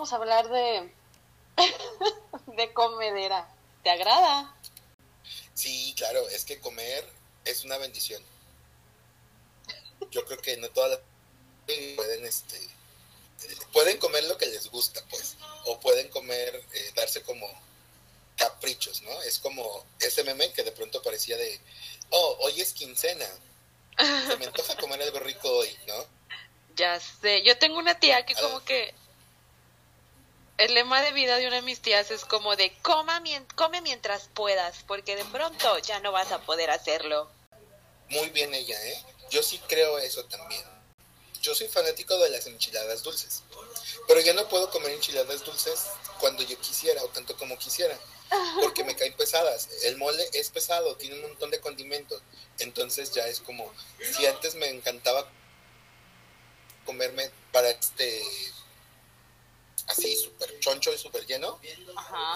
vamos a hablar de. de comedera. ¿Te agrada? Sí, claro, es que comer es una bendición. Yo creo que no todas las pueden este pueden comer lo que les gusta, pues, o pueden comer, eh, darse como caprichos, ¿no? Es como ese meme que de pronto parecía de, oh, hoy es quincena, se me antoja comer algo rico hoy, ¿no? Ya sé, yo tengo una tía que como que el lema de vida de una de mis tías es como de Coma, come mientras puedas, porque de pronto ya no vas a poder hacerlo. Muy bien ella, ¿eh? Yo sí creo eso también yo soy fanático de las enchiladas dulces, pero ya no puedo comer enchiladas dulces cuando yo quisiera o tanto como quisiera, porque me caen pesadas. El mole es pesado, tiene un montón de condimentos, entonces ya es como, si antes me encantaba comerme para este y súper lleno,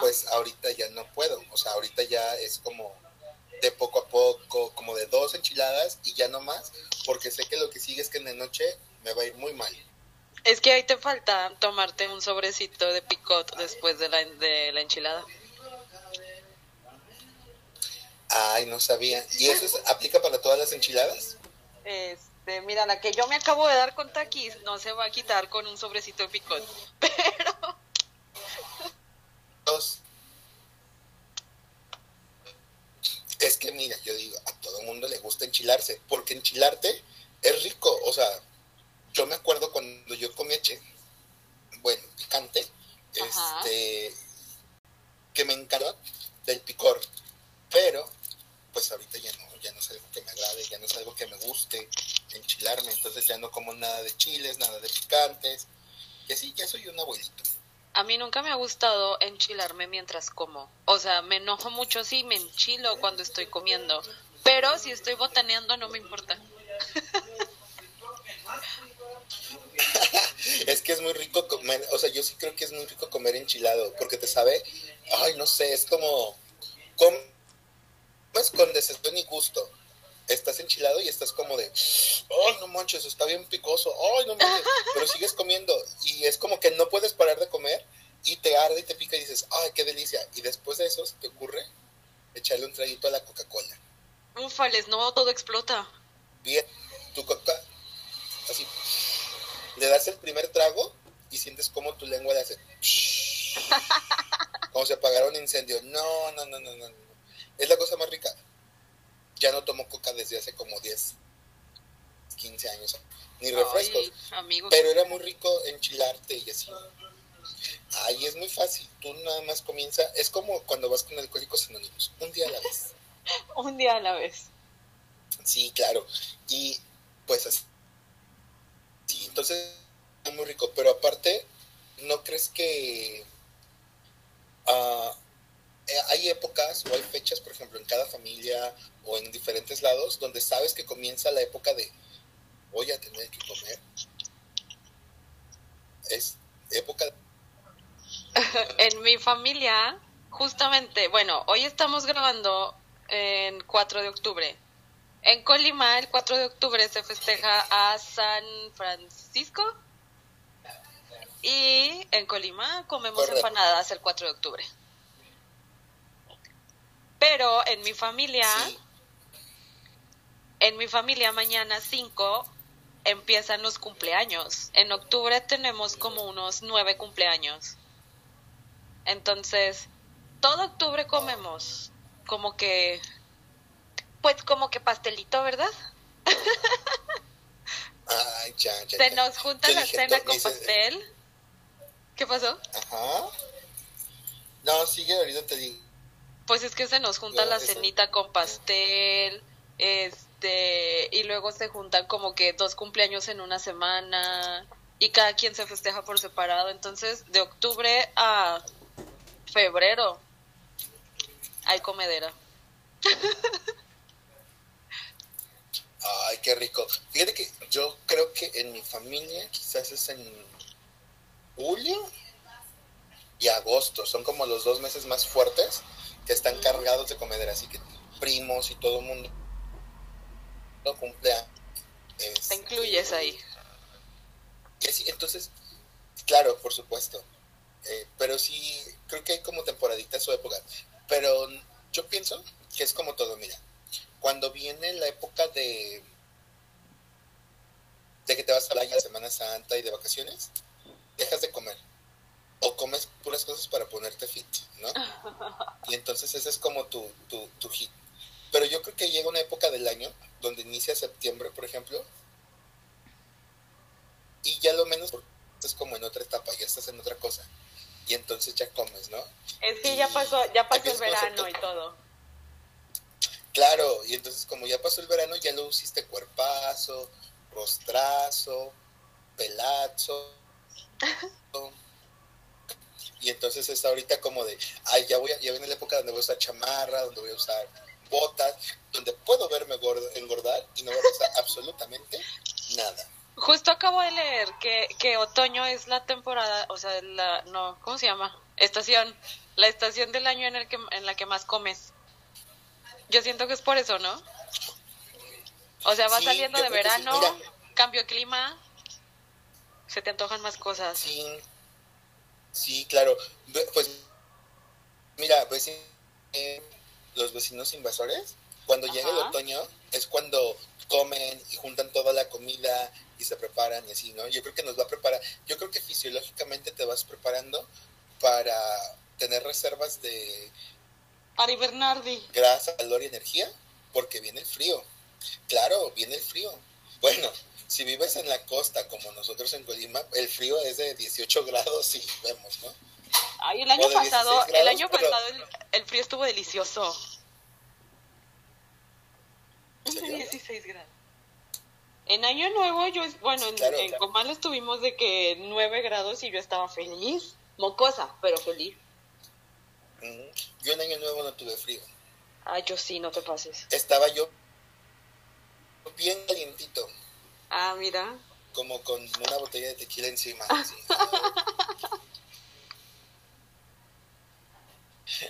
pues ahorita ya no puedo, o sea, ahorita ya es como de poco a poco, como de dos enchiladas y ya no más, porque sé que lo que sigue es que en la noche me va a ir muy mal. Es que ahí te falta tomarte un sobrecito de picot después de la, de la enchilada. Ay, no sabía. ¿Y eso aplica para todas las enchiladas? Este, mira, la que yo me acabo de dar con taquis no se va a quitar con un sobrecito de picot. Pero. Dos. Es que mira, yo digo, a todo el mundo le gusta enchilarse, porque enchilarte es rico, o sea, yo me acuerdo cuando yo comía che, bueno, picante, este, que me encantó del picor, pero pues ahorita ya no, ya no es algo que me agrade, ya no es algo que me guste enchilarme, entonces ya no como nada de chiles, nada de picantes, y así ya soy un abuelito. A mí nunca me ha gustado enchilarme mientras como. O sea, me enojo mucho si me enchilo cuando estoy comiendo. Pero si estoy botaneando no me importa. es que es muy rico comer, o sea, yo sí creo que es muy rico comer enchilado, porque te sabe, ay, no sé, es como, comes con decepción y gusto. Estás enchilado y estás como de, ay, no manches, está bien picoso, ay, no manches, pero sigues comiendo y es como que no puedes parar de comer y te arde y te pica y dices, ay, qué delicia. Y después de eso te ocurre echarle un traguito a la Coca-Cola. Ufales, no, todo explota. Bien, tu coca, así, le das el primer trago y sientes como tu lengua le hace como si apagara un incendio. No, no, no, no, no. Es la cosa más rica. Ya no tomo coca desde hace como 10, 15 años. Ni refrescos. pero era muy rico enchilarte y así. Ay, es muy fácil. Tú nada más comienza. Es como cuando vas con alcohólicos anónimos. Un día a la vez. un día a la vez. Sí, claro. Y pues así Sí, entonces es muy rico, pero aparte, ¿no crees que uh, hay épocas o hay fechas, por ejemplo, en cada familia o en diferentes lados, donde sabes que comienza la época de voy a tener que comer? Es época... en mi familia, justamente, bueno, hoy estamos grabando en 4 de octubre en Colima, el 4 de octubre se festeja a San Francisco. Y en Colima comemos empanadas el 4 de octubre. Pero en mi familia, en mi familia mañana 5 empiezan los cumpleaños. En octubre tenemos como unos nueve cumpleaños. Entonces, todo octubre comemos como que pues como que pastelito, ¿verdad? Ay, ya, ya. Se nos junta la cena con pastel. ¿Qué pasó? Ajá. No, sigue, ahorita te digo. Pues es que se nos junta la cenita con pastel, este, y luego se juntan como que dos cumpleaños en una semana, y cada quien se festeja por separado. Entonces, de octubre a febrero hay comedera. Ay, qué rico. Fíjate que yo creo que en mi familia quizás es en julio y agosto. Son como los dos meses más fuertes que están cargados de comedera. Así que primos y todo el mundo no cumpleaños. Te incluyes ahí. entonces, claro, por supuesto. Eh, pero sí, creo que hay como temporaditas o épocas. Pero yo pienso que es como todo, mira. Cuando viene la época de de que te vas a la Semana Santa y de vacaciones, dejas de comer. O comes puras cosas para ponerte fit, ¿no? Y entonces ese es como tu, tu, tu hit. Pero yo creo que llega una época del año donde inicia septiembre, por ejemplo, y ya lo menos es como en otra etapa, ya estás en otra cosa. Y entonces ya comes, ¿no? Es que ya pasó, ya pasó el verano y todo. Claro, y entonces como ya pasó el verano, ya lo hiciste cuerpazo, rostrazo, pelazo. y entonces está ahorita como de, ay, ya voy a, ya viene la época donde voy a usar chamarra, donde voy a usar botas, donde puedo verme engordar y no va a pasar absolutamente nada. Justo acabo de leer que, que otoño es la temporada, o sea, la, no, ¿cómo se llama? Estación, la estación del año en, el que, en la que más comes. Yo siento que es por eso, ¿no? O sea, va saliendo de verano, cambio de clima, se te antojan más cosas. Sí, sí, claro. Pues, mira, pues los vecinos invasores, cuando llega el otoño, es cuando comen y juntan toda la comida y se preparan y así, ¿no? Yo creo que nos va a preparar, yo creo que fisiológicamente te vas preparando para tener reservas de... Para Bernardi. Grasa, calor y energía, porque viene el frío. Claro, viene el frío. Bueno, si vives en la costa como nosotros en Colima, el frío es de 18 grados y vemos, ¿no? Ay, el año pasado, el año pasado el, frío estuvo delicioso. 16 grados. En Año Nuevo, yo, bueno, en, Comal estuvimos de que 9 grados y yo estaba feliz. Mocosa, pero feliz. Yo en Año Nuevo no tuve frío. Ah, yo sí, no te pases. Estaba yo bien calientito. Ah, mira. Como con una botella de tequila encima.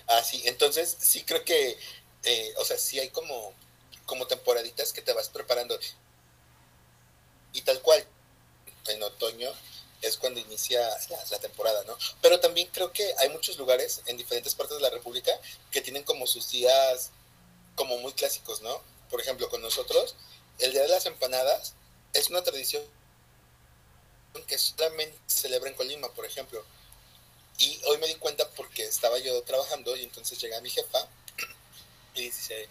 Así. entonces sí creo que, eh, o sea, sí hay como, como temporaditas que te vas preparando. Y tal cual, en otoño es cuando inicia la, la, temporada, ¿no? Pero también creo que hay muchos lugares en diferentes partes de la República que tienen como sus días como muy clásicos, ¿no? Por ejemplo, con nosotros el Día de las Empanadas es una tradición que solamente se celebra en Colima, por ejemplo. Y hoy me di cuenta porque estaba yo trabajando y entonces llega mi jefa y dice,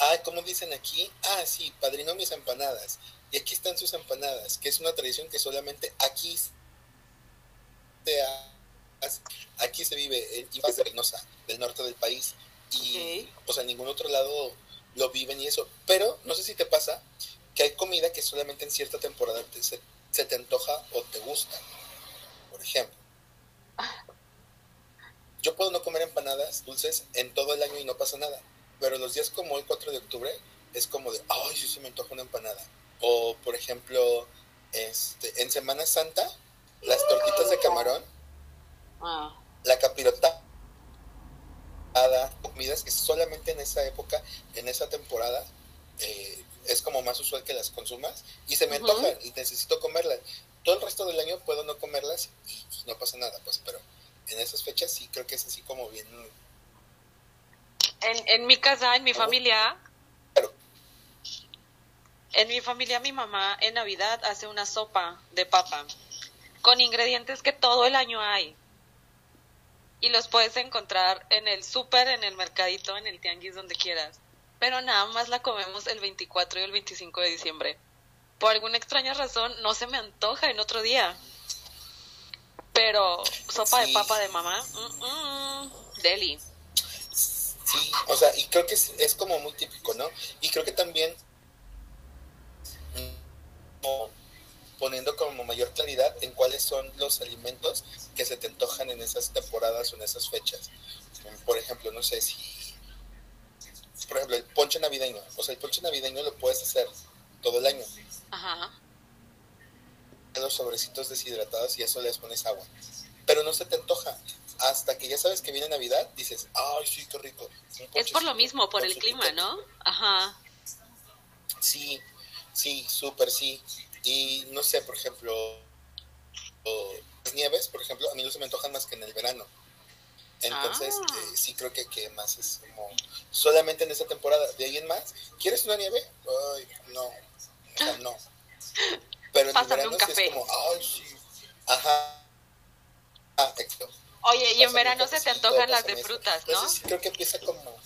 ah, ¿cómo dicen aquí? Ah, sí, padrino mis empanadas. Y aquí están sus empanadas, que es una tradición que solamente aquí se aquí se vive en Ibas de Reynosa, del norte del país. Y, o sea, en ningún otro lado lo viven y eso. Pero no sé si te pasa que hay comida que solamente en cierta temporada se, te antoja o te gusta. Por ejemplo, yo puedo no comer empanadas dulces en todo el año y no pasa nada. Pero los días como el 4 de octubre es como de, ay, sí se me antoja una empanada. O, por ejemplo, este, en Semana Santa, las tortitas de camarón, ah. la capirota comidas que solamente en esa época, en esa temporada, eh, es como más usual que las consumas y se me antojan y necesito comerlas. Todo el resto del año puedo no comerlas y, no pasa nada, pues, pero en esas fechas sí creo que es así como bien. En, en mi casa, en mi familia, en mi familia, mi mamá en Navidad hace una sopa de papa con ingredientes que todo el año hay y los puedes encontrar en el súper, en el mercadito, en el tianguis, donde quieras. Pero nada más la comemos el 24 y el 25 de diciembre. Por alguna extraña razón no se me antoja en otro día. Pero sopa de papa de mamá, deli. Sí, o sea, y creo que es, es, como muy típico, ¿no? Y creo que también poniendo como mayor claridad en cuáles son los alimentos que se te antojan en esas temporadas o en esas fechas. Por ejemplo, no sé si, por ejemplo, el ponche navideño, o sea, el ponche navideño lo puedes hacer todo el año. Ajá. Los sobrecitos deshidratados y eso les pones agua. Pero no se te antoja. hasta que ya sabes que viene Navidad, dices, ay, sí, qué rico. Es por lo mismo, por el clima, ¿no? Ajá. Sí, sí, súper sí. Y no sé, por ejemplo, las nieves, por ejemplo, a mí no se me antojan más que en el verano. Entonces, ah. eh, sí creo que, que más es como solamente en esa temporada. De ahí en más, ¿quieres una nieve? Ay, no, no. Pero en el verano sí es como, ay, sí. Ajá. Ah, Oye, y en verano se te antojan las de frutas, ¿no? sí creo que empieza como...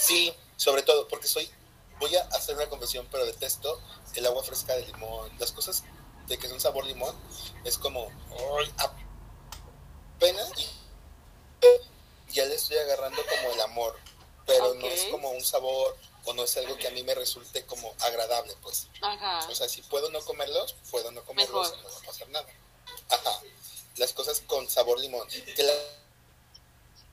Sí, sobre todo, porque soy... Voy a hacer una confesión, pero detesto el agua fresca de limón. Las cosas de que son sabor limón, es como... Ay, apenas ya le estoy agarrando como el amor, pero no es como un sabor o no es algo que a mí me resulte como agradable, pues. Ajá. O sea, si puedo no comerlos, puedo no comerlos y no va a pasar nada. Ajá las cosas con sabor limón. Que la,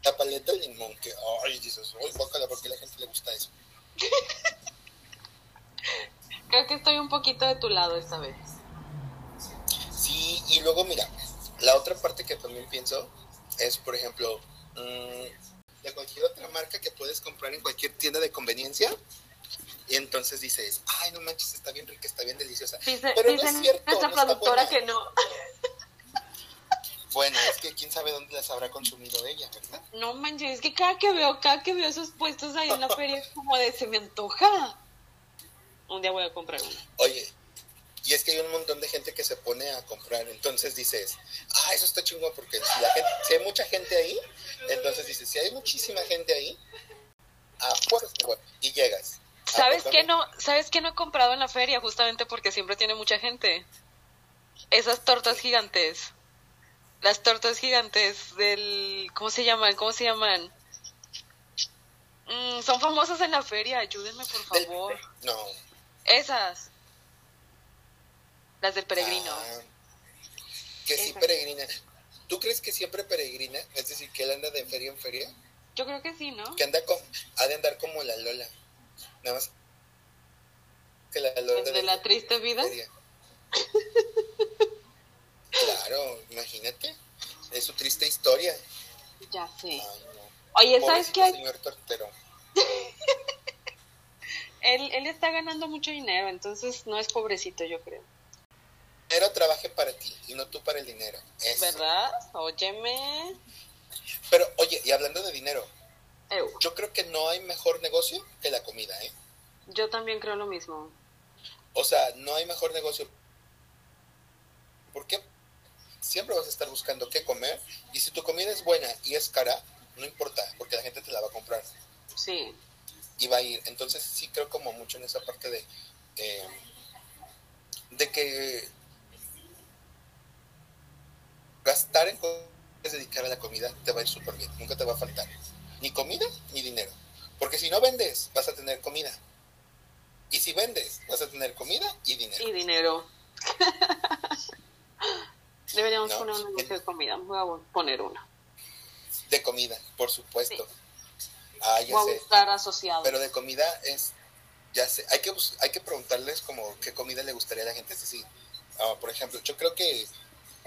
la paleta de limón, que, ay, dices, ay, bócala, porque a la gente le gusta eso. Creo que estoy un poquito de tu lado esta vez. Sí, y luego mira, la otra parte que también pienso es, por ejemplo, mm, de cualquier otra marca que puedes comprar en cualquier tienda de conveniencia. Y entonces dices, ay, no manches, está bien rica, está bien deliciosa. Pero no es cierto. Nuestra productora que no. Bueno, es que quién sabe dónde las habrá consumido ella, ¿verdad? No manches, es que cada que veo, cada que veo esos puestos ahí en la feria es como de se me antoja. Un día voy a comprar una. Oye, y es que hay un montón de gente que se pone a comprar, entonces dices, ah, eso está chingón porque si, la gente, si hay mucha gente ahí, entonces dices, si hay muchísima gente ahí, ah, pues, y llegas. ¿Sabes qué no, ¿Sabes qué no he comprado en la feria? Justamente porque siempre tiene mucha gente. Esas tortas gigantes. Las tortas gigantes del... ¿Cómo se llaman? ¿Cómo se llaman? Mm, son famosas en la feria, ayúdenme por favor. No. Esas. Las del peregrino. Ah, que sí peregrina. ¿Tú crees que siempre peregrina? Es decir, que él anda de feria en feria. Yo creo que sí, ¿no? Que anda con, ha de andar como la Lola. Nada más que la Lola. ¿De, la triste vida? Claro, imagínate. Es su triste historia. Ya sé. Oye, ¿sabes qué? Señor Tortero. él, él está ganando mucho dinero, entonces no es pobrecito, yo creo. Dinero trabaje para ti y no tú para el dinero. ¿Verdad? Óyeme. Pero, oye, y hablando de dinero, yo creo que no hay mejor negocio que la comida, ¿eh? Yo también creo lo mismo. O sea, no hay mejor negocio. ¿Por qué? siempre vas a estar buscando qué comer y si tu comida es buena y es cara, no importa, porque la gente te la va a comprar. Sí. Y va a ir. Entonces sí creo como mucho en esa parte de, eh, de que gastar en cosas dedicar a la comida te va a ir súper bien, nunca te va a faltar. Ni comida ni dinero. Porque si no vendes, vas a tener comida. Y si vendes, vas a tener comida y dinero. Y dinero. Deberíamos poner un negocio de comida. Voy a poner uno. De comida, por supuesto. Ah, ya Voy a buscar asociado. Pero de comida es, ya sé, hay que, hay que preguntarles como qué comida le gustaría a la gente. Es decir, ah, por ejemplo, yo creo que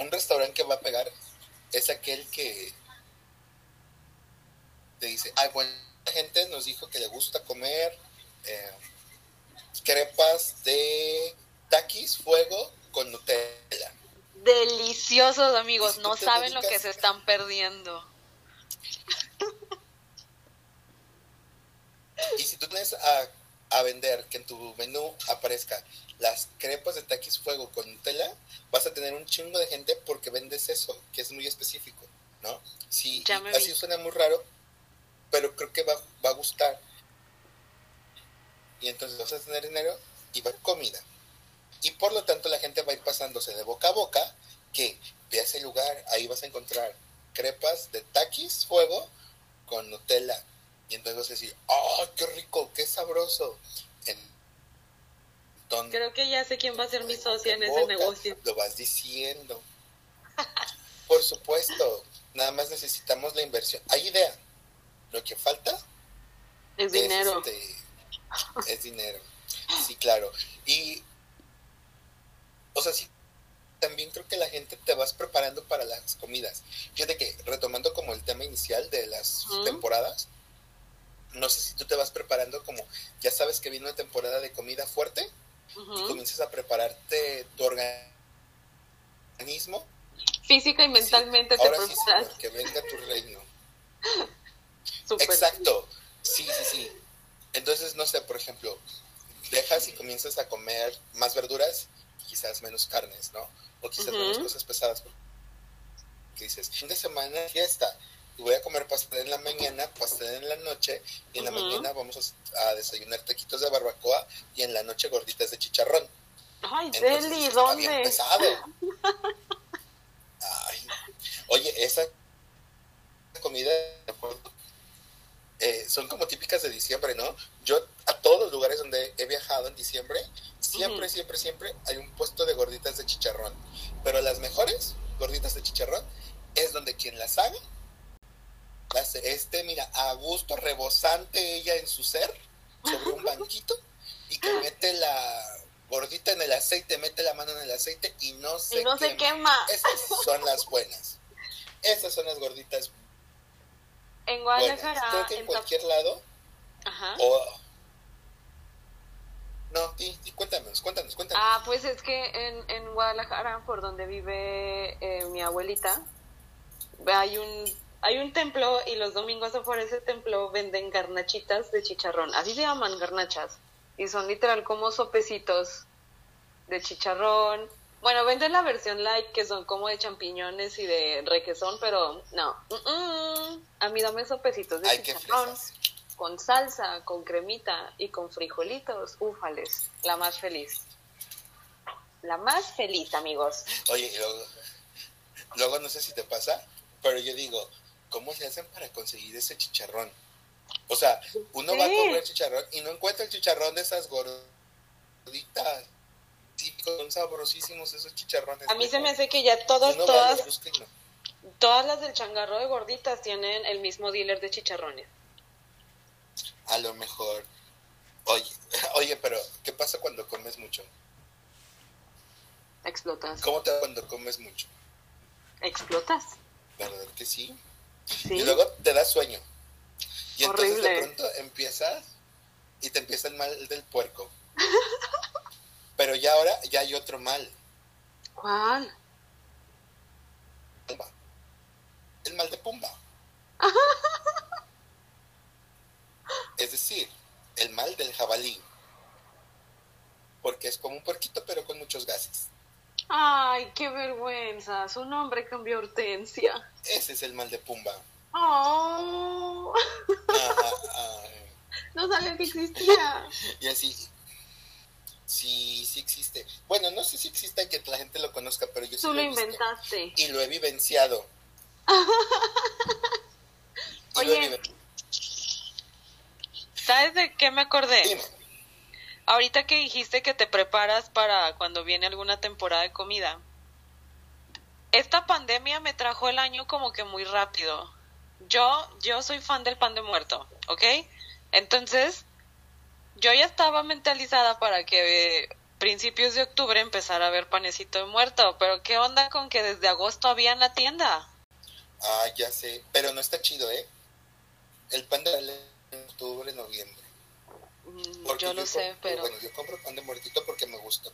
un restaurante que va a pegar es aquel que te dice, ay, bueno, la gente nos dijo que le gusta comer eh, crepas de taquis, fuego con Nutella deliciosos, amigos. No saben lo que se están perdiendo. Y si tú tienes a, a, vender que en tu menú aparezca las crepas de taquis fuego con Nutella, vas a tener un chingo de gente porque vendes eso, que es muy específico, ¿no? Sí, así suena muy raro, pero creo que va, va a gustar. Y entonces vas a tener dinero y va a comida. Y por lo tanto la gente va a ir pasándose de boca a boca que ve a ese lugar, ahí vas a encontrar crepas de taquis fuego con Nutella. Y entonces vas a decir, ¡oh, qué rico, qué sabroso! Creo que ya sé quién va a ser mi socia en ese negocio. Lo vas diciendo. Por supuesto, nada más necesitamos la inversión. Hay idea. Lo que falta es dinero. Este, es dinero. Sí, claro. Y o sea, si también creo que la gente te vas preparando para las comidas. Fíjate que retomando como el tema inicial de las temporadas, no sé si tú te vas preparando como, ya sabes que viene una temporada de comida fuerte y comienzas a prepararte tu organismo. Física y mentalmente te preparas. que venga tu reino. Exacto, sí, sí, sí. Entonces, no sé, por ejemplo, dejas y comienzas a comer más verduras, quizás menos carnes, ¿no? O quizás menos cosas pesadas. Que dices, fin de semana, fiesta, y voy a comer pastel en la mañana, pastel en la noche, y en la mañana vamos a, desayunar taquitos de barbacoa y en la noche gorditas de chicharrón. Ay, Deli, ¿dónde? pesado. Ay. Oye, esa comida eh, son como típicas de diciembre, ¿no? Yo a todos los lugares donde he viajado en diciembre, siempre, siempre, siempre hay un puesto de gorditas de chicharrón. Pero las mejores gorditas de chicharrón es donde quien las haga, este, mira, a gusto, rebosante ella en su ser, sobre un banquito, y que mete la gordita en el aceite, mete la mano en el aceite y no se, y no se quema. Esas son las buenas. Esas son las gorditas en Guadalajara. Creo que en, cualquier lado. Ajá. No, y, cuéntanos, cuéntanos, cuéntanos. Ah, pues es que en, en Guadalajara, por donde vive eh, mi abuelita, hay un hay un templo y los domingos afuera de ese templo venden garnachitas de chicharrón. Así se llaman garnachas. Y son literal como sopecitos de chicharrón, bueno, venden la versión light que son como de champiñones y de requesón, pero no. A mí dame sopecitos de chicharrón con salsa, con cremita y con frijolitos. Ufales, la más feliz. La más feliz, amigos. Oye, luego, luego no sé si te pasa, pero yo digo, ¿cómo se hacen para conseguir ese chicharrón? O sea, uno va a comer chicharrón y no encuentra el chicharrón de esas gorditas son sabrosísimos esos chicharrones. A mí se me hace que ya todas, todas, todas las del changarro de gorditas tienen el mismo dealer de chicharrones. A lo mejor. Oye, oye, pero ¿qué pasa cuando comes mucho? Explotas. ¿Cómo te va cuando comes mucho? Explotas. ¿Verdad que sí? Y luego te da sueño. Y entonces de pronto empiezas y te empieza el mal del puerco. Pero ya ahora ya hay otro mal. ¿Cuál? El mal de Pumba. es decir, el mal del jabalí. Porque es como un puerquito, pero con muchos gases. Ay, qué vergüenza. Su nombre cambió Hortensia. Ese es el mal de Pumba. Oh. No sabía que existía. y así, sí, sí existe. Bueno, no sé si existe que la gente lo conozca, pero yo sí Tú lo, inventaste. Y lo he vivenciado. Oye, ¿sabes de qué me acordé? Ahorita que dijiste que te preparas para cuando viene alguna temporada de comida. Esta pandemia me trajo el año como que muy rápido. Yo, yo soy fan del pan de muerto, ¿ok? Entonces, yo ya estaba mentalizada para que principios de octubre empezara a ver panecito de muerto, pero ¿qué onda con que desde agosto había en la tienda? Ah, ya sé, pero no está chido, ¿eh? El pan de en octubre, noviembre. Mm, yo lo sé, pero... Bueno, yo compro pan de muertito porque me gusta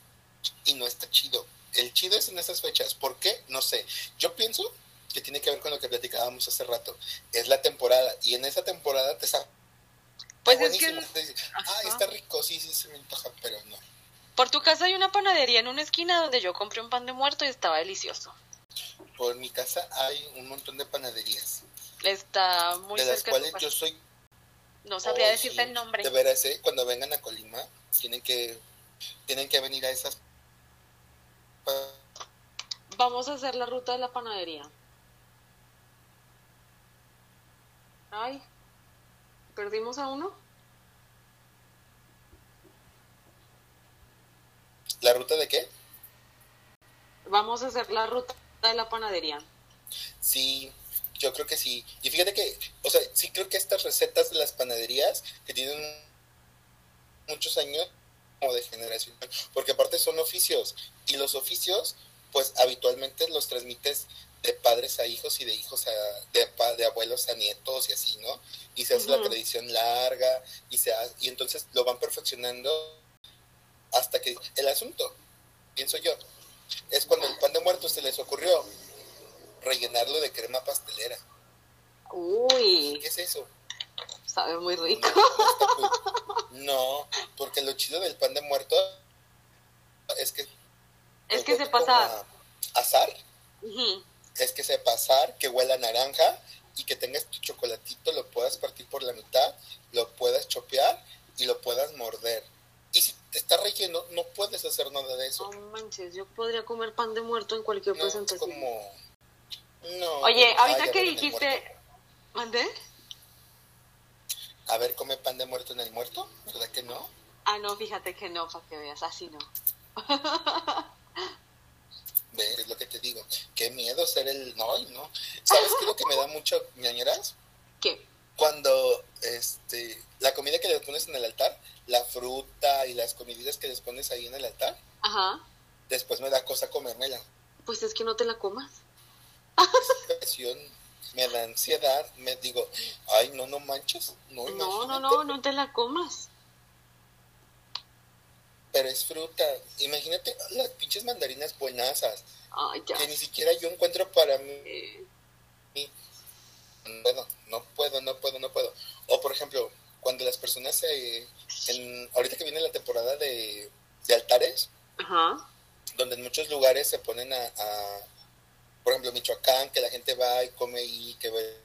y no está chido. El chido es en esas fechas. ¿Por qué? No sé. Yo pienso que tiene que ver con lo que platicábamos hace rato. Es la temporada y en esa temporada te sabe pues es que... Ah, está rico, sí, sí, se me antoja, pero no. Por tu casa hay una panadería en una esquina donde yo compré un pan de muerto y estaba delicioso. Por mi casa hay un montón de panaderías. Está muy de las cuales yo soy... No sabría decirte el nombre. De veras, ¿eh? cuando vengan a Colima, tienen que, tienen que venir a esas... Vamos a hacer la ruta de la panadería. Ay, ¿Perdimos a uno? ¿La ruta de qué? Vamos a hacer la ruta de la panadería. Sí, yo creo que sí. Y fíjate que, o sea, sí creo que estas recetas de las panaderías que tienen muchos años como de generación, porque aparte son oficios y los oficios pues habitualmente los transmites de padres a hijos y de hijos a, de, de abuelos a nietos y así, ¿no? Y se hace la tradición larga y, se y entonces lo van perfeccionando hasta que el asunto, pienso yo, es cuando el pan de muerto se les ocurrió rellenarlo de crema pastelera. Uy. ¿Qué es eso? Sabe muy rico. No, porque lo chido del pan de muerto es que... Es que se pasa... Azar. Es que se pasar, que huela naranja y que tengas tu chocolatito, lo puedas partir por la mitad, lo puedas chopear y lo puedas morder. Y si está relleno, no puedes hacer nada de eso. No manches, yo podría comer pan de muerto en cualquier no, presentación. Como... No. Oye, ahorita que dijiste... ¿Mandé? A ver, ¿come pan de muerto en el muerto? ¿Verdad que no? Ah, no, fíjate que no, para que veas, así no. ¿Ves? Es lo que te digo. Qué miedo ser el... No, no. ¿Sabes qué es lo que me da mucho ñañeras? ¿Qué? Cuando, este, la comida que le pones en el altar, la fruta y las comiditas que les pones ahí en el altar, Ajá. después me da cosa comérmela. Pues es que no te la comas. me da ansiedad, me digo, ay, no, no manches. No, no, no, no, no te la comas. Pero es fruta. Imagínate las pinches mandarinas buenasas. Ay, ya. Que ni siquiera yo encuentro para mí. No puedo, no puedo, no puedo, no puedo. O por ejemplo, cuando las personas se... En, ahorita que viene la temporada de, de altares, Ajá. donde en muchos lugares se ponen a, a por ejemplo, Michoacán, que la gente va y come ahí, que ve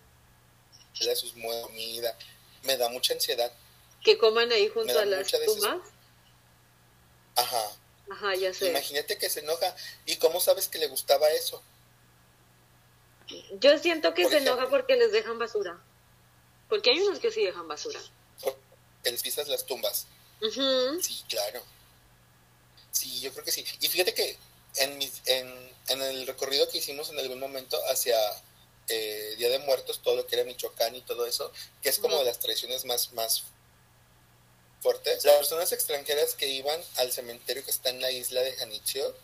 sus comida, me da mucha ansiedad. Que coman ahí junto a las tumbas. Ajá. Ajá, ya sé. Imagínate que se enoja. ¿Y cómo sabes que le gustaba eso? Yo siento que se enoja porque les dejan basura. Porque hay unos que sí dejan basura. Que les pisas las tumbas. Sí, claro. Sí, yo creo que sí. Y fíjate que en, mis, en, en el recorrido que hicimos en algún momento hacia eh, Día de Muertos, todo lo que era Michoacán y todo eso, que es como de las tradiciones más, más fuertes, las personas extranjeras que iban al cementerio que está en la isla de Janitzio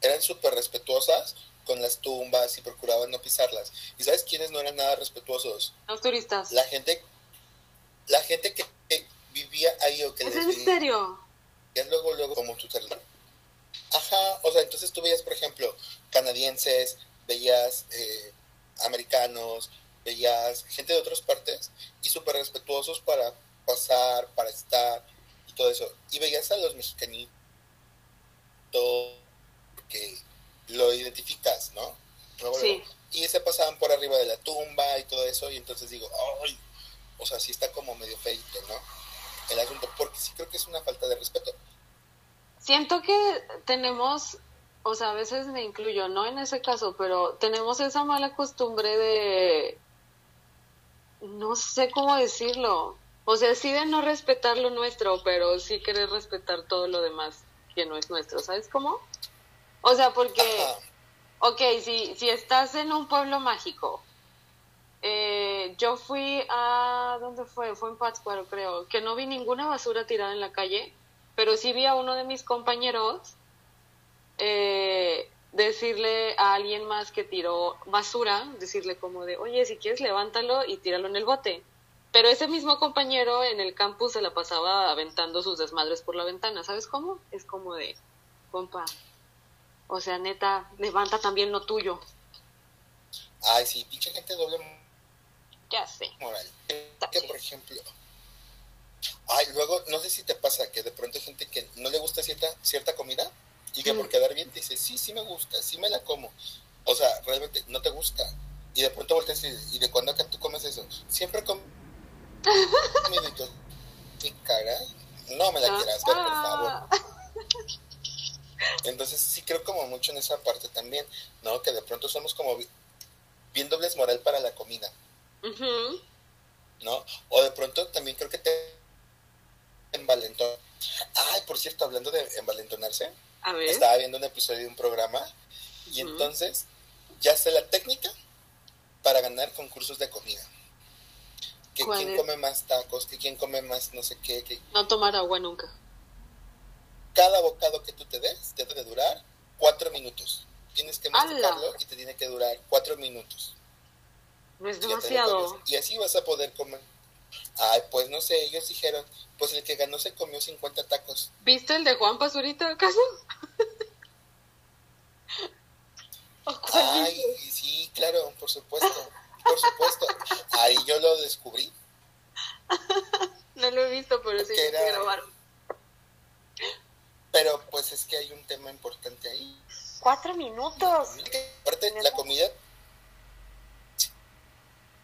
eran súper respetuosas con las tumbas y procuraban no pisarlas. ¿Y sabes quiénes no eran nada respetuosos? Los turistas. La gente, la gente que, vivía ahí o que ¿Es en serio? Y luego, luego, como tu territorio Ajá, o sea, entonces tú veías, por ejemplo, canadienses, veías eh, americanos, veías gente de otras partes y súper respetuosos para pasar, para estar y todo eso. Y veías a los mexicanitos que lo identificas, ¿no? Sí. Y se pasaban por arriba de la tumba y todo eso y entonces digo, ay, o sea, sí está como medio feito, ¿no? El asunto, porque sí creo que es una falta de respeto. Siento que tenemos, o sea, a veces me incluyo, no en ese caso, pero tenemos esa mala costumbre de, no sé cómo decirlo, o sea, sí de no respetar lo nuestro, pero sí querer respetar todo lo demás que no es nuestro, ¿sabes cómo? O sea, porque, ok, si, si estás en un pueblo mágico, eh, yo fui a, ¿dónde fue? Fue en Pátzcuaro, creo, que no vi ninguna basura tirada en la calle pero sí vi a uno de mis compañeros eh, decirle a alguien más que tiró basura, decirle como de, oye, si quieres levántalo y tíralo en el bote. Pero ese mismo compañero en el campus se la pasaba aventando sus desmadres por la ventana, ¿sabes cómo? Es como de, compa, o sea, neta, levanta también lo tuyo. Ay, sí, pinche gente doble ya sé. moral. Que, por ejemplo, Ay, luego, no sé si te pasa que de pronto hay gente que no le gusta cierta, cierta comida y que por quedar bien te dice, sí, sí me gusta, sí me la como. O sea, realmente no te gusta. Y de pronto volteas y, y de cuando acá tú comes eso, siempre comes ¿Qué cara? No me la quieras ver, por favor. Ah. Entonces sí creo como mucho en esa parte también, ¿no? Que de pronto somos como bien dobles moral para la comida. ¿No? O de pronto también creo que te envalentón. Ay, por cierto, hablando de envalentonarse, estaba viendo un episodio de un programa y entonces ya sé la técnica para ganar concursos de comida. Que quién come más tacos, que quién come más no sé qué. Que... No tomar agua nunca. Cada bocado que tú te des debe de durar cuatro minutos. tienes que masticarlo y te tiene que durar cuatro minutos. No es demasiado. Y así vas a poder comer. Ay, pues no sé, ellos dijeron, pues el que ganó se comió 50 tacos. ¿Viste el de Juan Pazurita acaso? Ay, sí, claro, por supuesto, por supuesto. Ahí yo lo descubrí. No lo he visto, pero sí era... grabaron. Pero pues es que hay un tema importante ahí. Cuatro minutos. Aparte, la comida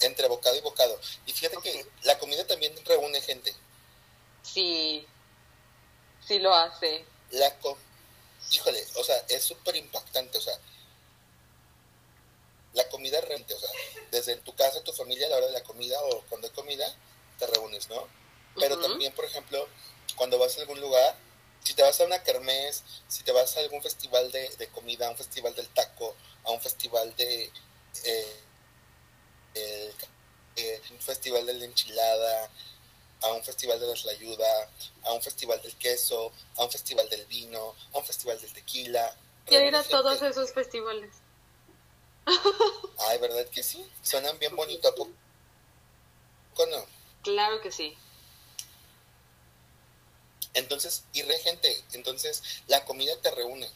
entre bocado y bocado. Y fíjate que la comida también reúne gente. Sí, sí lo hace. La Híjole, o sea, es súper impactante, o sea, la comida reúne, o sea, desde tu casa, tu familia, a la hora de la comida o cuando hay comida, te reúnes, ¿no? Pero también, por ejemplo, cuando vas a algún lugar, si te vas a una kermés, si te vas a algún festival de, comida, a un festival del taco, a un festival de... Eh, eh, un festival de la enchilada, a un festival de la ayuda, a un festival del queso, a un festival del vino, a un festival del tequila. Quiero ir a todos esos festivales. Ay, ¿verdad que sí? Suenan bien bonito, ¿a poco no? Claro que sí. Entonces, y re gente, entonces la comida te reúne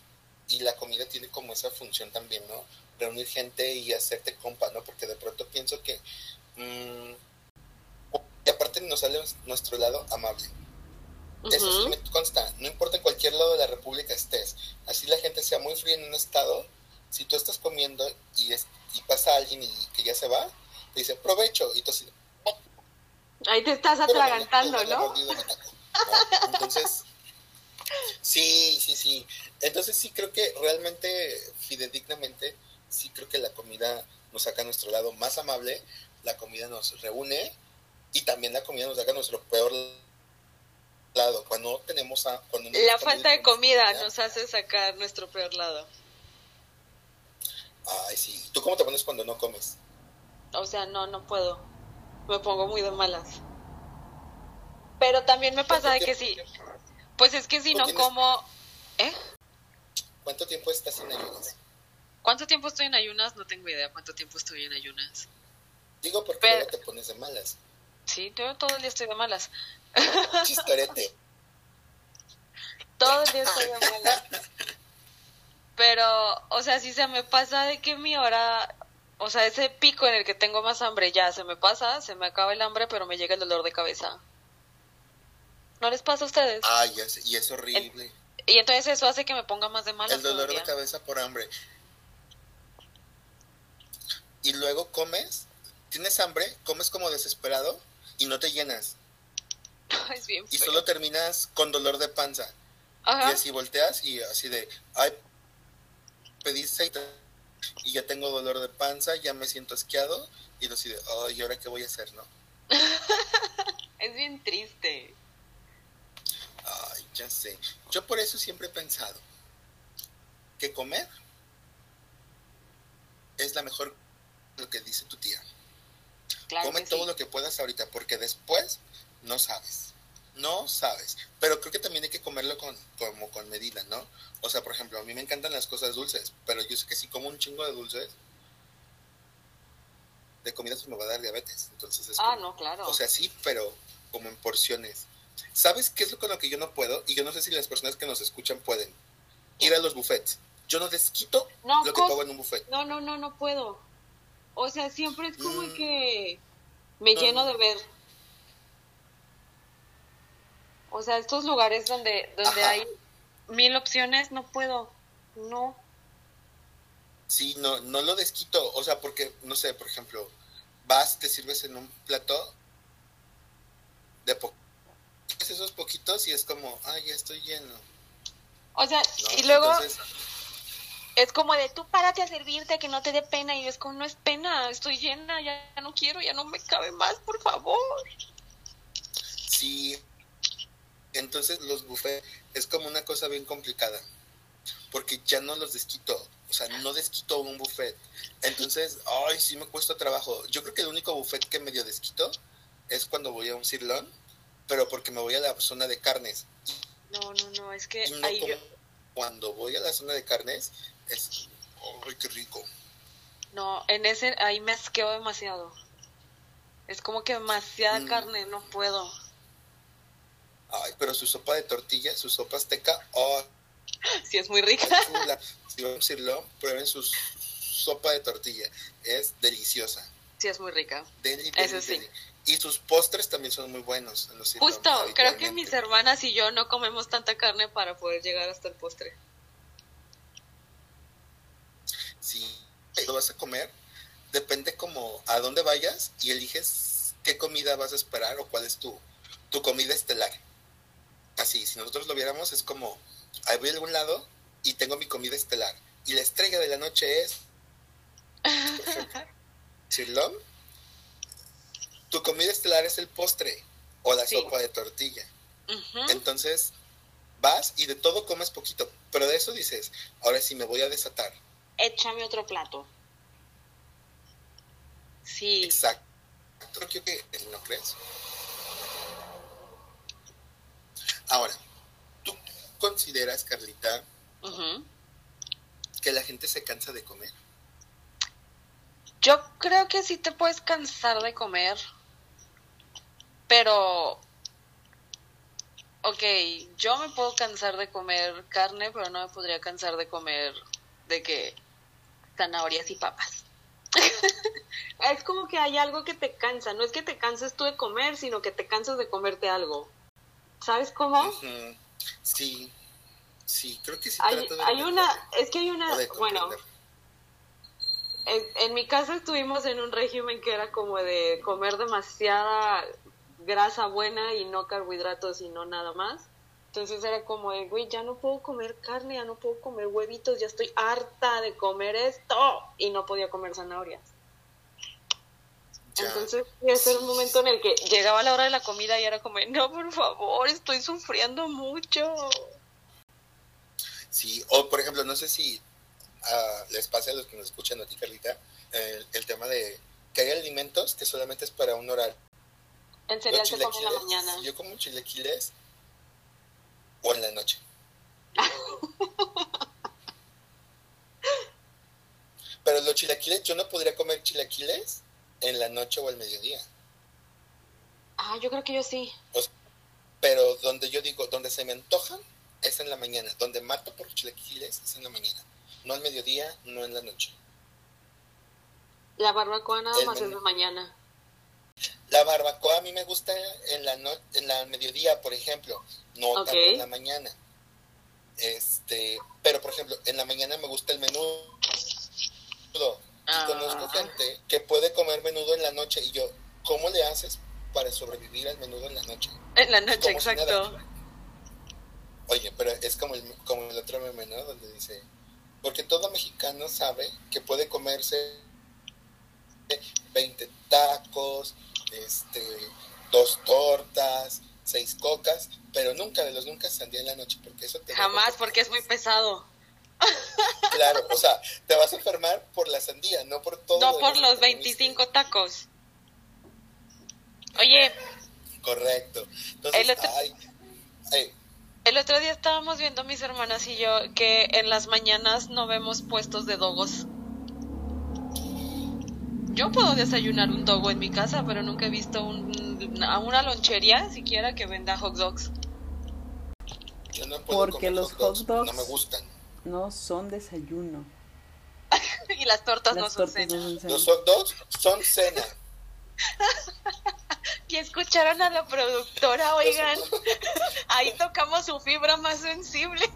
y la comida tiene como esa función también, ¿no? Reunir gente y hacerte compa, ¿no? Porque de pronto pienso que... Mmm, y aparte nos sale nuestro lado amable. Eso sí me consta, no importa en cualquier lado de la República estés, así la gente sea muy fría en un estado, si tú estás comiendo y, es, y pasa alguien y que ya se va, te dice provecho, y tú así, Ahí te estás atragantando, ¿no? Entonces, sí, sí, sí. Entonces sí creo que realmente, fidedignamente, sí creo que la comida nos saca a nuestro lado más amable, la comida nos reúne y también la comida nos saca a nuestro peor lado. Cuando tenemos a, cuando la falta de comida nos hace sacar nuestro peor lado. Ay, sí. ¿Tú cómo te pones cuando no comes? O sea, no, no puedo. Me pongo muy de malas. Pero también me pasa de que sí. Pues es que si no como... ¿Eh? ¿Cuánto tiempo estás en ayunas? ¿Cuánto tiempo estoy en ayunas? No tengo idea cuánto tiempo estoy en ayunas. Digo porque Pero... te pones de malas. Sí, yo todo el día estoy de malas. Chistorete. todo el día estoy de malas. Pero, o sea, si se me pasa de que mi hora, o sea, ese pico en el que tengo más hambre ya se me pasa, se me acaba el hambre, pero me llega el dolor de cabeza. ¿No les pasa a ustedes? Ay, y es horrible. y entonces eso hace que me ponga más de malas. El dolor de cabeza por hambre. Y luego comes, tienes hambre, comes como desesperado y no te llenas. Es bien y solo terminas con dolor de panza. Y así volteas y así de, ay, pediste y ya tengo dolor de panza, ya me siento asqueado y así de, ay, ¿y ahora qué voy a hacer, no? es bien triste. Ay, ya sé. Yo por eso siempre he pensado que comer es la mejor lo que dice tu tía. Come todo lo que puedas ahorita, porque después no sabes. No sabes. Pero creo que también hay que comerlo con, como con medida, ¿no? O sea, por ejemplo, a mí me encantan las cosas dulces, pero yo sé que si como un chingo de dulces, de comida se me va a dar diabetes. Entonces es ah, no, claro. O sea, sí, pero como en porciones. ¿Sabes qué es lo con lo que yo no puedo? Y yo no sé si las personas que nos escuchan pueden. Ir a los buffets. Yo no desquito lo que pago en un buffet. No, no, no, no puedo. O sea, siempre es como mm. que me lleno de ver. O sea, estos lugares donde, donde hay mil opciones, no puedo. No. Sí, no, no lo desquito. O sea, porque, no sé, por ejemplo, vas, te sirves en un plato de poco esos poquitos y es como, ay, ya estoy lleno. O sea, y luego es como de tú párate a servirte, que no te dé pena. Y es como, no es pena, estoy llena, ya no quiero, ya no me cabe más, por favor. Sí, entonces los buffets es como una cosa bien complicada, porque ya no los desquito, o sea, no desquito un buffet. Entonces, ay, sí me cuesta trabajo. Yo creo que el único buffet que medio desquito es cuando voy a un cirlón pero porque me voy a la zona de carnes. No, no, no, es que cuando voy a la zona de carnes es qué rico. No, en ese ahí me asqueo demasiado. Es como que demasiada Mm. carne, no puedo. Ay, pero su sopa de tortilla, su sopa azteca, oh, Sí, es muy rica. Si van a decirlo, prueben su sopa de tortilla. Es deliciosa. Sí, es muy rica. Deli, deli, Eso sí. deli. Y sus postres también son muy buenos. Los Justo, creo que mis hermanas y yo no comemos tanta carne para poder llegar hasta el postre. Si lo vas a comer, depende como a dónde vayas y eliges qué comida vas a esperar o cuál es tu, tu comida estelar. Así, si nosotros lo viéramos, es como, ahí voy a algún lado y tengo mi comida estelar. Y la estrella de la noche es, Chirlón, tu comida estelar es el postre o la Sí. sopa de tortilla. Entonces, vas y de todo comes poquito, pero de eso dices, ahora sí me voy a desatar. Échame otro plato. Sí. Exacto. Creo que ¿no crees? Ahora, ¿tú consideras, Carlita, que la gente se cansa de comer? Yo creo que sí te puedes cansar de comer, pero, ok, yo me puedo cansar de comer carne, pero no me podría cansar de comer de que zanahorias y papas. es como que hay algo que te cansa, no es que te canses tú de comer, sino que te cansas de comerte algo. ¿Sabes cómo? Sí, sí, creo que sí. Hay, trato de hay una, es que hay una, bueno, en, en mi casa estuvimos en un régimen que era como de comer demasiada grasa buena y no carbohidratos y no nada más. Entonces era como de, güey, ya no puedo comer carne, ya no puedo comer huevitos, ya estoy harta de comer esto. Y no podía comer zanahorias. Ya. Entonces, ese era un momento en el que llegaba la hora de la comida y era como, no, por favor, estoy sufriendo mucho. Sí, o por ejemplo, no sé si ah, les pasa a los que nos escuchan a ti, Carlita, el, el tema de que hay alimentos que solamente es para un horario. En cereal se come en la mañana. Yo como chilaquiles o en la noche. Pero los chilaquiles, yo no podría comer chilaquiles en la noche o al mediodía. Ah, yo creo que yo sí. Pero donde yo digo, donde se me antojan, es en la mañana. Donde mato por chilaquiles es en la mañana. No al mediodía, no en la noche. La barbacoa nada El más es menú. de mañana. La barbacoa a mí me gusta en la no, en la mediodía, por ejemplo, no Ok. tanto en la mañana. Este, pero por ejemplo, en la mañana me gusta el menudo. Y Ah. conozco gente que puede comer menudo en la noche y yo, ¿cómo le haces para sobrevivir al menudo en la noche? En la noche, si exacto. Oye, pero es como el, como el otro meme, ¿no? Donde dice, porque todo mexicano sabe que puede comerse 20 tacos, este, dos tortas, seis cocas, pero nunca de los nunca sandía en la noche, porque eso te... Jamás, porque es muy pesado. Claro, o sea, te vas a enfermar por la sandía, no por todo. No lo por los que te comiste. 25 tacos. Oye, Correcto. Entonces, El otro- ay, ay, el otro día estábamos viendo mis hermanas y yo que en las mañanas no vemos puestos de dogos. Yo puedo desayunar un dogo en mi casa, pero nunca he visto un, a una lonchería siquiera que venda hot dogs. yo no puedo Porque comer los hot dogs, hot dogs- no me gustan. No son desayuno. y las tortas no Las son tortas cena. no son cena. Los hot dogs son cena. Y escucharon a la productora, oigan. Ahí tocamos su fibra más sensible.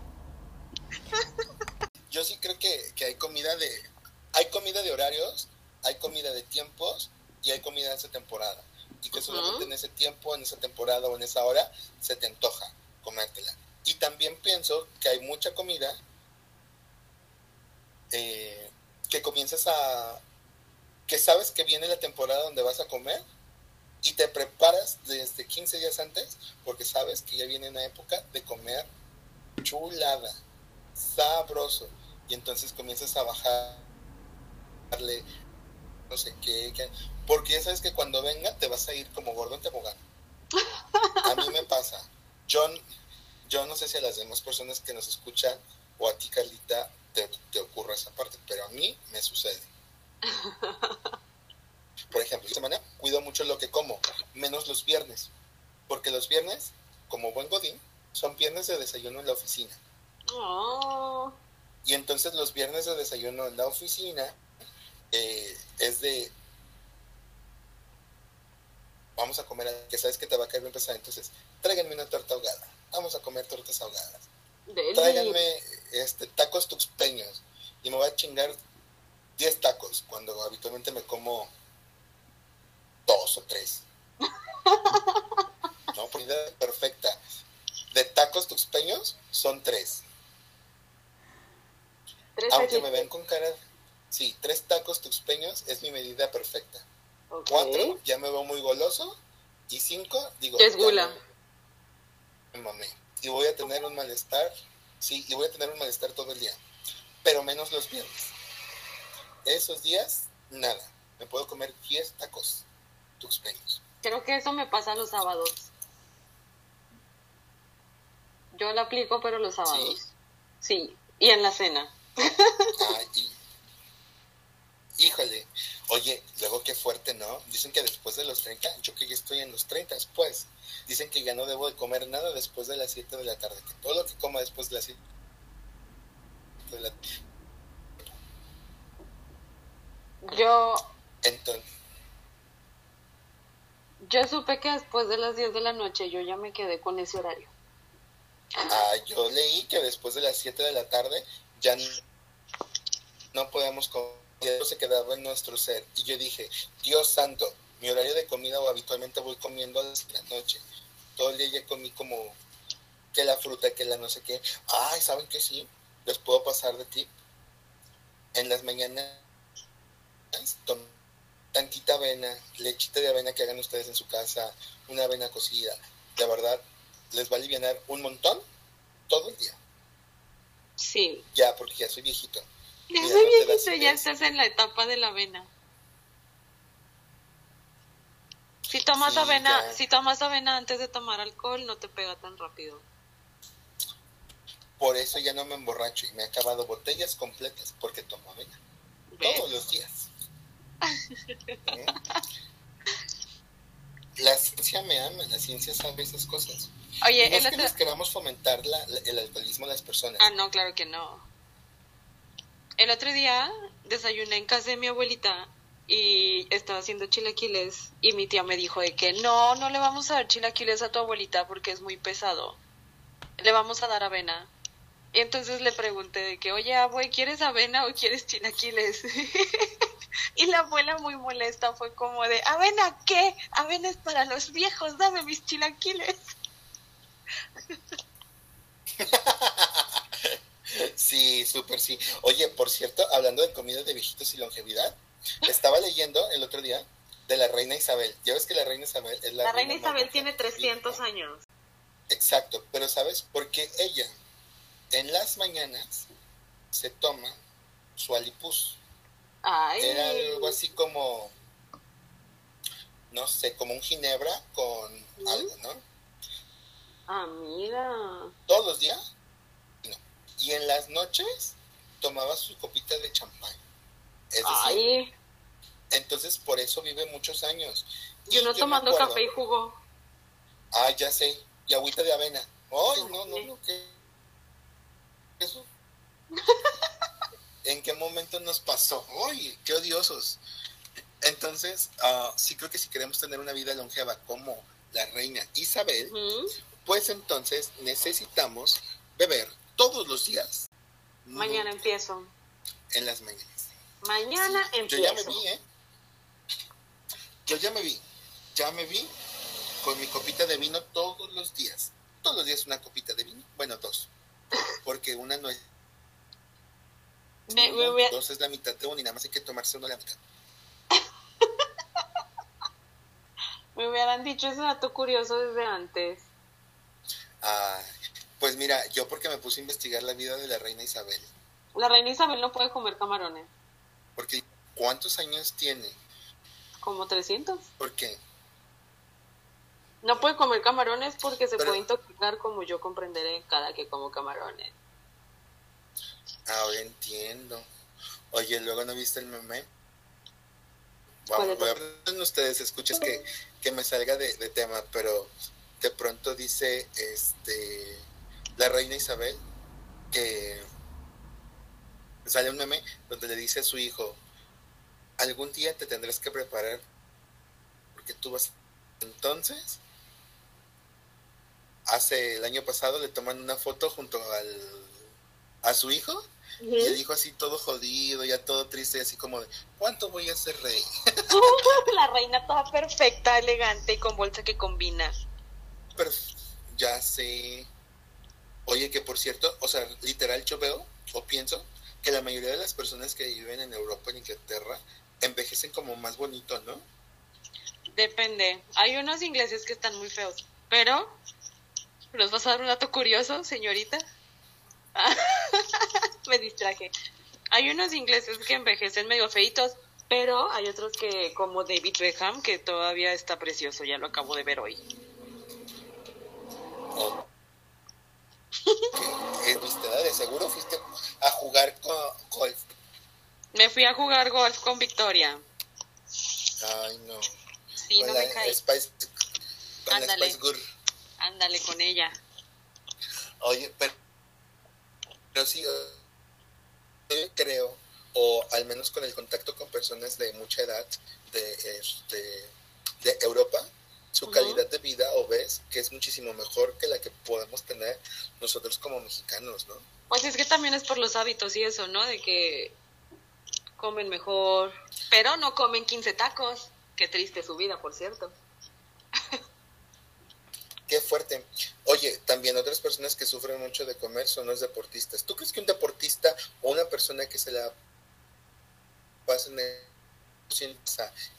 Yo sí creo que, que hay comida de hay comida de horarios, hay comida de tiempos y hay comida de esa temporada. Y que solamente en ese tiempo, en esa temporada o en esa hora se te antoja comértela. Y también pienso que hay mucha comida eh, que comienzas a que sabes que viene la temporada donde vas a comer y te preparas desde 15 días antes porque sabes que ya viene una época de comer chulada, sabroso. Y entonces comienzas a bajarle no sé qué, qué, porque ya sabes que cuando venga te vas a ir como gordo en tobogán. A mí me pasa. Yo, yo no sé si a las demás personas que nos escuchan o a ti, Carlita, te, te ocurra esa parte, pero a mí me sucede. Por ejemplo, esta semana cuido mucho lo que como, menos los viernes, porque los viernes, como buen godín, son viernes de desayuno en la oficina. Oh, Y entonces los viernes de desayuno en la oficina eh, es de... Vamos a comer, que sabes que te va a caer bien pesado, entonces tráiganme una torta ahogada, vamos a comer tortas ahogadas, deli. tráiganme este, tacos tuxpeños y me voy a chingar 10 tacos cuando habitualmente me como dos o tres. No, por idea perfecta. De tacos tuxpeños son tres. Tres Aunque me ven con cara, sí, tres tacos tuxpeños es mi medida perfecta. Cuatro, ya me veo muy goloso. Y cinco, digo, es gula. me- mamé. Y voy a tener un malestar, sí, y voy a tener un malestar todo el día. Pero menos los viernes. Esos días, nada. Me puedo comer 10 tacos tuxpeños. Creo que eso me pasa los sábados. Yo lo aplico, pero los sábados. Sí, y en la cena. Ay, y- híjole, oye, luego qué fuerte, ¿no? Dicen que después de los 30, yo que ya estoy en los 30, pues, dicen que ya no debo de comer nada después de las 7 de la tarde, que todo lo que coma después de las 7 de la Yo, Entonces, yo supe que después de las 10 de la noche yo ya me quedé con ese horario. ah, yo leí que después de las 7 de la tarde ya no podemos comer, se quedaba en nuestro ser. Y yo dije, Dios santo, mi horario de comida o habitualmente voy comiendo a las de la noche. Todo el día ya comí como que la fruta, que la no sé qué. Ay, ¿saben qué sí? Les puedo pasar de ti. En las mañanas, tantita avena, lechita de avena que hagan ustedes en su casa, una avena cocida. La verdad, les va a aliviar un montón todo el día. Sí. Ya, porque ya soy viejito. Ya soy viejito, ya estás en la etapa de la avena. Si tomas Sí, avena, ya. si tomas avena antes de tomar alcohol, no te pega tan rápido. Por eso ya no me emborracho y me he acabado botellas completas porque tomo avena. ¿Ves? Todos los días. ¿Mm? La ciencia me ama, la ciencia sabe esas cosas. Oye, no es que les queramos fomentar la- la- el alcoholismo a las personas. Ah, no, claro que no. El otro día desayuné en casa de mi abuelita y estaba haciendo chilaquiles y mi tía me dijo de que no, no le vamos a dar chilaquiles a tu abuelita porque es muy pesado. Le vamos a dar avena. Y entonces le pregunté de que, oye, abue, ¿quieres avena o quieres chilaquiles? y la abuela muy molesta fue como de, ¿avena qué? Avena es para los viejos, dame mis chilaquiles. Sí, súper sí. Oye, por cierto, hablando de comida de viejitos y longevidad, estaba leyendo el otro día de la reina Isabel. Ya ves que la reina Isabel es la, La reina Isabel tiene del 300 mundo. años. Exacto, pero ¿sabes? Porque ella en las mañanas se toma su alipus. Ay. Era algo así como, no sé, como un ginebra con algo, ¿no? Mira. Todos los días. Y en las noches tomaba su copita de champán. Es decir, Ay, entonces por eso vive muchos años. yo no tomando acuerdo- café y jugo. Ah, ya sé. Y agüita de avena. Ay, no, no, no, ¿qué? ¿Eso? ¿En qué momento nos pasó? ¡Ay, qué odiosos! Entonces, ah, sí creo que si queremos tener una vida longeva como la reina Isabel, pues entonces necesitamos beber todos los días. Mañana empiezo. En las mañanas. Mañana Yo empiezo. ya me vi, ¿eh? Yo ya me vi. Ya me vi con mi copita de vino todos los días. Todos los días una copita de vino. Bueno, dos. Porque una no es. Me- uno, a- Dos es la mitad de una y nada más hay que tomarse una a la mitad. Me hubieran dicho ese dato curioso desde antes. Ah, pues mira, yo porque me puse a investigar la vida de la reina Isabel. La reina Isabel no puede comer camarones. Porque ¿cuántos años tiene? Como 300. ¿Por qué? No puede comer camarones porque se Pero- puede intoxicar como yo comprenderé cada que como camarones. Ahora entiendo. Oye, luego no viste el meme. Vamos, voy a ustedes escuches que, que me salga de, de, tema, pero de pronto dice este la reina Isabel que sale un meme donde le dice a su hijo algún día te tendrás que preparar porque tú vas entonces hace el año pasado le toman una foto junto al a su hijo y el hijo así todo jodido, ya todo triste, así como de, ¿cuánto voy a ser rey? la reina toda perfecta, elegante y con bolsa que combina. Pero ya sé. Oye, que por cierto, o sea, literal yo veo o pienso que la mayoría de las personas que viven en Europa, en Inglaterra, envejecen como más bonito, ¿no? Depende. Hay unos ingleses que están muy feos, pero ¿nos vas a dar un dato curioso, señorita? Me distraje. Hay unos ingleses que envejecen medio feitos, pero hay otros que, como David Beckham, que todavía está precioso, ya lo acabo de ver hoy. Oh. ¿De seguro fuiste a jugar golf? Me fui a jugar golf con Victoria. Ay, no. Sí, no me caí. Spice, Ándale. Ándale con ella. Oye, pero pero sí, yo creo, o al menos con el contacto con personas de mucha edad de, este, de Europa, su calidad de vida o ves que es muchísimo mejor que la que podemos tener nosotros como mexicanos, ¿no? Pues es que también es por los hábitos y eso, ¿no? De que comen mejor, pero no comen 15 tacos. Qué triste su vida, por cierto. Qué fuerte. Oye, también otras personas que sufren mucho de comer son los deportistas. ¿Tú crees que un deportista o una persona que se la pasa en el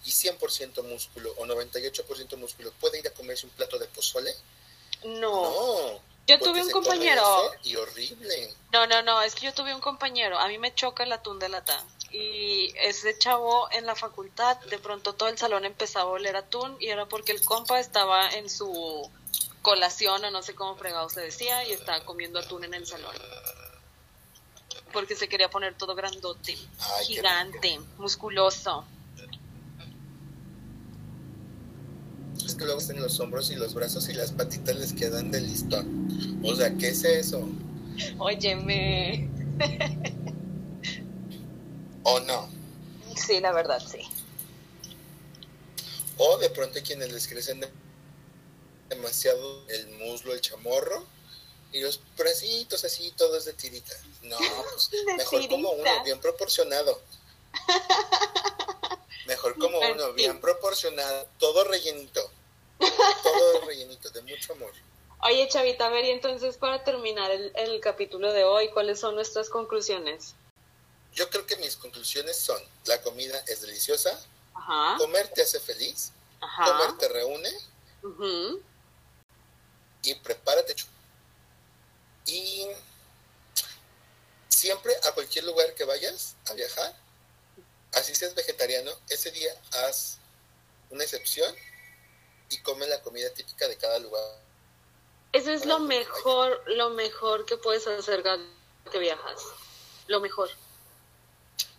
y 100% músculo o 98% músculo puede ir a comerse un plato de pozole? No. No. Yo tuve un compañero. Y horrible. No, no, no, es que yo tuve un compañero. A mí me choca el atún de lata. Y ese chavo en la facultad, de pronto todo el salón empezaba a oler atún y era porque el compa estaba en su colación o no sé cómo fregado se decía y estaba comiendo atún en el salón. Porque se quería poner todo grandote, gigante, musculoso. Es que luego están los hombros y los brazos y las patitas les quedan de listón. O sea, ¿qué es eso? Óyeme. ¿O no? Sí, la verdad, sí. O de pronto quienes les crecen de demasiado el muslo, el chamorro, y los bracitos así, todos de tirita. No, pues mejor como uno, bien proporcionado. Mejor como uno, bien proporcionado, todo rellenito. Todo rellenito, de mucho amor. Oye, Chavita, a ver, y entonces para terminar el, el capítulo de hoy, ¿cuáles son nuestras conclusiones? Yo creo que mis conclusiones son, la comida es deliciosa, Ajá. comer te hace feliz, Ajá. comer te reúne, y prepárate. Y siempre a cualquier lugar que vayas a viajar, así seas vegetariano, ese día haz una excepción y come la comida típica de cada lugar. Eso es lo mejor, lo mejor que puedes hacer cada que viajas. Lo mejor.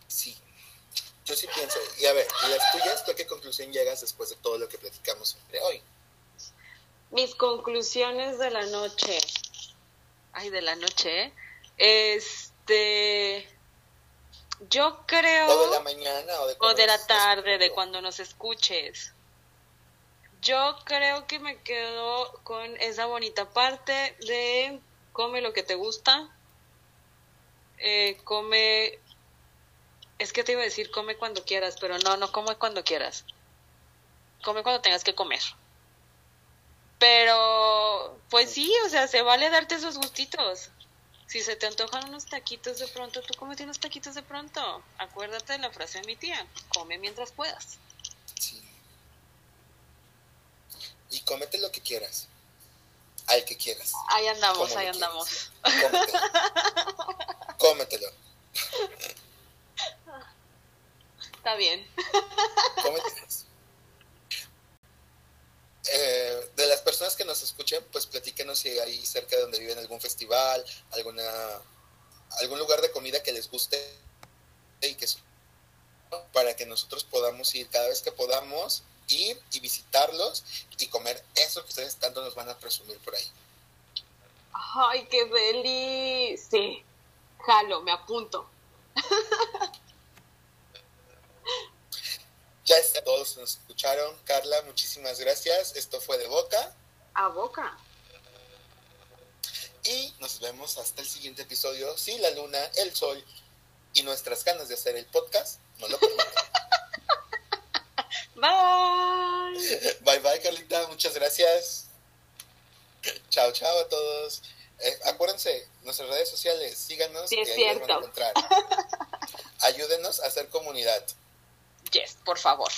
Sí, yo sí pienso. Y a ver, ¿y las tuyas? ¿Tú a qué conclusión llegas después de todo lo que platicamos de hoy? Mis conclusiones de la noche. Ay, de la noche, ¿eh? Este. Yo creo. ¿O de la mañana o de, o de la cuando tarde, de cuando nos escuches. Yo creo que me quedo con esa bonita parte de come lo que te gusta, eh, come, es que te iba a decir come cuando quieras, pero no, no come cuando quieras, come cuando tengas que comer. Pero, pues sí, o sea, se vale darte esos gustitos. Si se te antojan unos taquitos de pronto, tú comete unos taquitos de pronto. Acuérdate de la frase de mi tía, come mientras puedas. Sí. Y cómete lo que quieras. Al que quieras. Ahí andamos, ahí andamos. Cómetelo. Cómetelo. Está bien. Cómetelo. Eh, de las personas que nos escuchen, pues platíquenos si hay cerca de donde viven algún festival, alguna algún lugar de comida que les guste y que para que nosotros podamos ir cada vez que podamos ir y visitarlos y comer eso que ustedes tanto nos van a presumir por ahí. Ay, qué deli. Sí, jalo, me apunto. ya está, todos nos escucharon. Carla, muchísimas gracias. Esto fue de boca. A boca. Y nos vemos hasta el siguiente episodio. Si la luna, el sol y nuestras ganas de hacer el podcast no lo permiten. bye. Bye bye, Carlita. Muchas gracias. Chao, chao a todos. Eh, acuérdense, nuestras redes sociales, síganos sí, es y ahí cierto. van a encontrar. Ayúdenos a hacer comunidad. Yes, por favor.